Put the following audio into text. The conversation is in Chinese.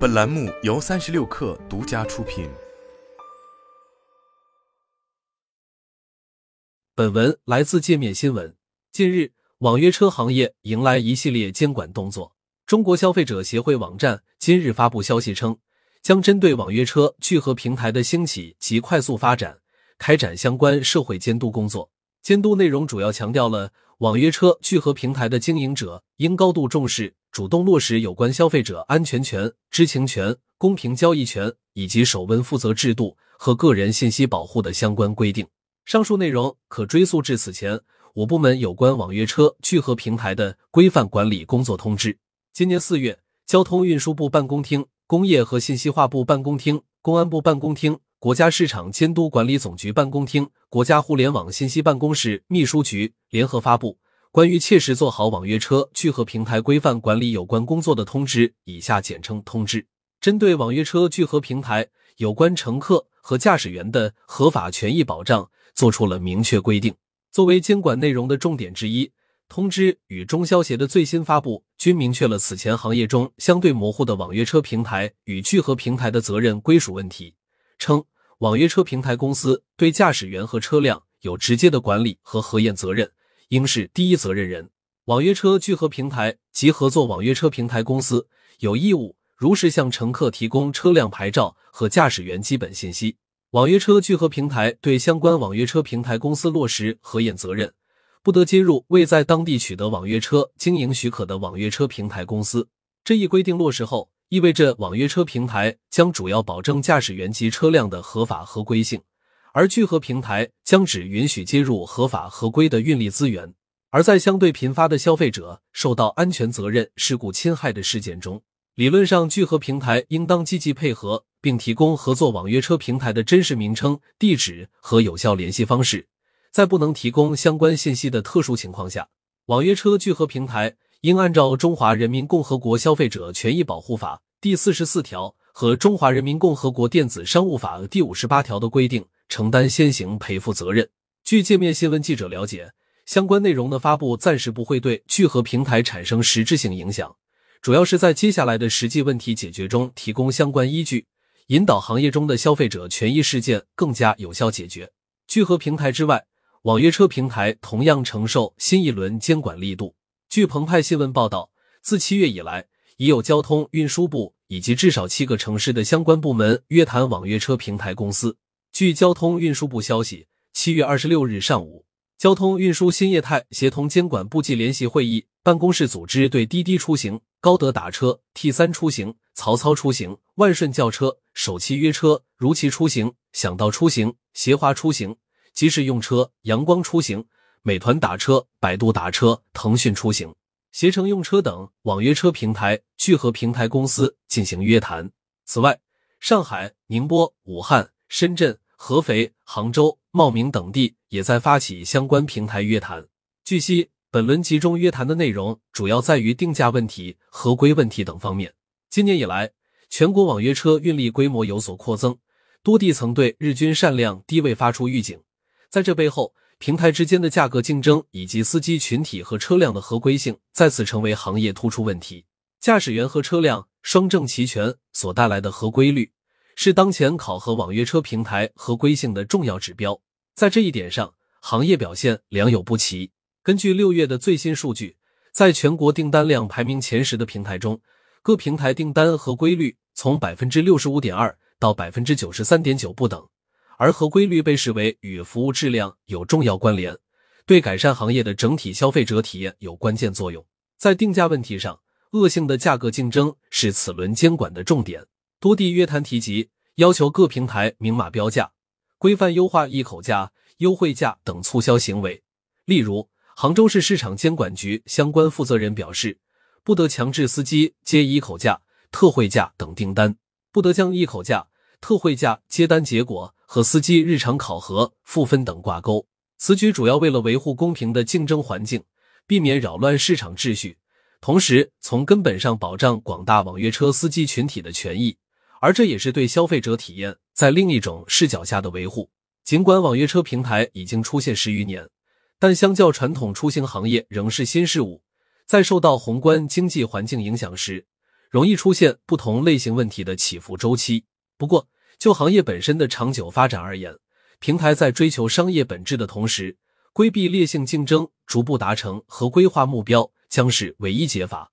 本栏目由三十六氪独家出品。本文来自界面新闻。近日，网约车行业迎来一系列监管动作。中国消费者协会网站今日发布消息称，将针对网约车聚合平台的兴起及快速发展，开展相关社会监督工作。监督内容主要强调了网约车聚合平台的经营者应高度重视。主动落实有关消费者安全权、知情权、公平交易权以及首问负责制度和个人信息保护的相关规定。上述内容可追溯至此前五部门有关网约车聚合平台的规范管理工作通知。今年四月，交通运输部办公厅、工业和信息化部办公厅、公安部办公厅、国家市场监督管理总局办公厅、国家互联网信息办公室秘书局联合发布。关于切实做好网约车聚合平台规范管理有关工作的通知（以下简称通知），针对网约车聚合平台有关乘客和驾驶员的合法权益保障作出了明确规定。作为监管内容的重点之一，通知与中消协的最新发布均明确了此前行业中相对模糊的网约车平台与聚合平台的责任归属问题，称网约车平台公司对驾驶员和车辆有直接的管理和核验责任。应是第一责任人。网约车聚合平台及合作网约车平台公司有义务如实向乘客提供车辆牌照和驾驶员基本信息。网约车聚合平台对相关网约车平台公司落实核验责任，不得接入未在当地取得网约车经营许可的网约车平台公司。这一规定落实后，意味着网约车平台将主要保证驾驶员及车辆的合法合规性。而聚合平台将只允许接入合法合规的运力资源，而在相对频发的消费者受到安全责任事故侵害的事件中，理论上聚合平台应当积极配合，并提供合作网约车平台的真实名称、地址和有效联系方式。在不能提供相关信息的特殊情况下，网约车聚合平台应按照《中华人民共和国消费者权益保护法》第四十四条和《中华人民共和国电子商务法》第五十八条的规定。承担先行赔付责任。据界面新闻记者了解，相关内容的发布暂时不会对聚合平台产生实质性影响，主要是在接下来的实际问题解决中提供相关依据，引导行业中的消费者权益事件更加有效解决。聚合平台之外，网约车平台同样承受新一轮监管力度。据澎湃新闻报道，自七月以来，已有交通运输部以及至少七个城市的相关部门约谈网约车平台公司。据交通运输部消息，七月二十六日上午，交通运输新业态协同监管部际联席会议办公室组织对滴滴出行、高德打车、T 三出行、曹操出行、万顺轿车、首汽约车、如祺出行、想到出行、协华出行、即时用车、阳光出行、美团打车、百度打车、腾讯出行、携程用车等网约车平台聚合平台公司进行约谈。此外，上海、宁波、武汉。深圳、合肥、杭州、茂名等地也在发起相关平台约谈。据悉，本轮集中约谈的内容主要在于定价问题、合规问题等方面。今年以来，全国网约车运力规模有所扩增，多地曾对日均善量低位发出预警。在这背后，平台之间的价格竞争以及司机群体和车辆的合规性再次成为行业突出问题。驾驶员和车辆双证齐全所带来的合规率。是当前考核网约车平台合规性的重要指标，在这一点上，行业表现良莠不齐。根据六月的最新数据，在全国订单量排名前十的平台中，各平台订单合规率从百分之六十五点二到百分之九十三点九不等，而合规率被视为与服务质量有重要关联，对改善行业的整体消费者体验有关键作用。在定价问题上，恶性的价格竞争是此轮监管的重点。多地约谈提及，要求各平台明码标价、规范优化一口价、优惠价等促销行为。例如，杭州市市场监管局相关负责人表示，不得强制司机接一口价、特惠价等订单，不得将一口价、特惠价接单结果和司机日常考核、赋分等挂钩。此举主要为了维护公平的竞争环境，避免扰乱市场秩序，同时从根本上保障广大网约车司机群体的权益。而这也是对消费者体验在另一种视角下的维护。尽管网约车平台已经出现十余年，但相较传统出行行业仍是新事物。在受到宏观经济环境影响时，容易出现不同类型问题的起伏周期。不过，就行业本身的长久发展而言，平台在追求商业本质的同时，规避劣性竞争，逐步达成和规划目标，将是唯一解法。